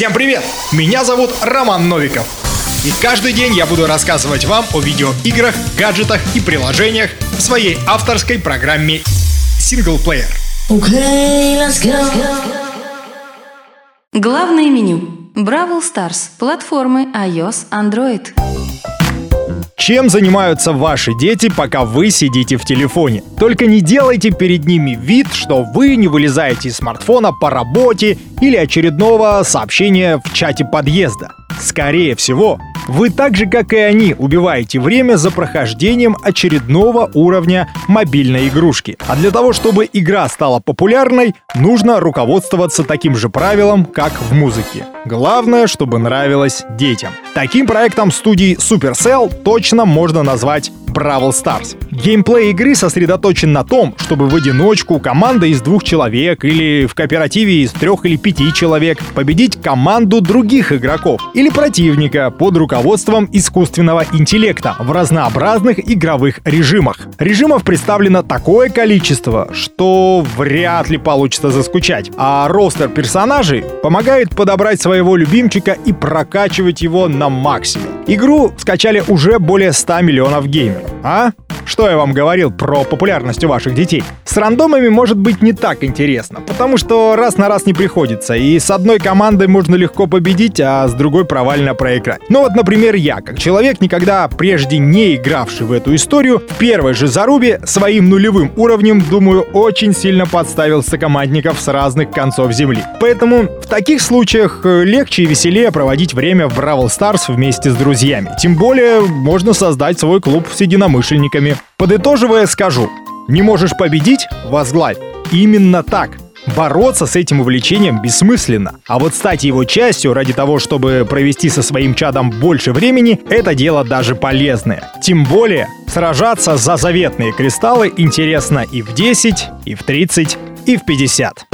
Всем привет! Меня зовут Роман Новиков. И каждый день я буду рассказывать вам о видеоиграх, гаджетах и приложениях в своей авторской программе Синглплеер. Okay, let's go. Главное меню. Бравл Stars. Платформы iOS, Android. Чем занимаются ваши дети, пока вы сидите в телефоне? Только не делайте перед ними вид, что вы не вылезаете из смартфона по работе или очередного сообщения в чате подъезда. Скорее всего, вы так же, как и они, убиваете время за прохождением очередного уровня мобильной игрушки. А для того, чтобы игра стала популярной, нужно руководствоваться таким же правилом, как в музыке. Главное, чтобы нравилось детям. Таким проектом студии Supercell точно можно назвать Бравл Stars. Геймплей игры сосредоточен на том, чтобы в одиночку команда из двух человек или в кооперативе из трех или пяти человек победить команду других игроков или противника под руководством искусственного интеллекта в разнообразных игровых режимах. Режимов представлено такое количество, что вряд ли получится заскучать. А ростер персонажей помогает подобрать своего любимчика и прокачивать его на максимум. Игру скачали уже более 100 миллионов геймеров. А? Что я вам говорил про популярность у ваших детей? С рандомами может быть не так интересно, потому что раз на раз не приходится, и с одной командой можно легко победить, а с другой провально проиграть. Ну вот, например, я, как человек, никогда прежде не игравший в эту историю, в первой же зарубе своим нулевым уровнем, думаю, очень сильно подставил сокомандников с разных концов земли. Поэтому в таких случаях э, легче и веселее проводить время в Бравл Старс вместе с друзьями. Тем более, можно создать свой клуб с единомышленниками. Подытоживая, скажу, не можешь победить – возглавь. Именно так. Бороться с этим увлечением бессмысленно. А вот стать его частью ради того, чтобы провести со своим чадом больше времени, это дело даже полезное. Тем более, сражаться за заветные кристаллы интересно и в 10, и в 30, и в 50.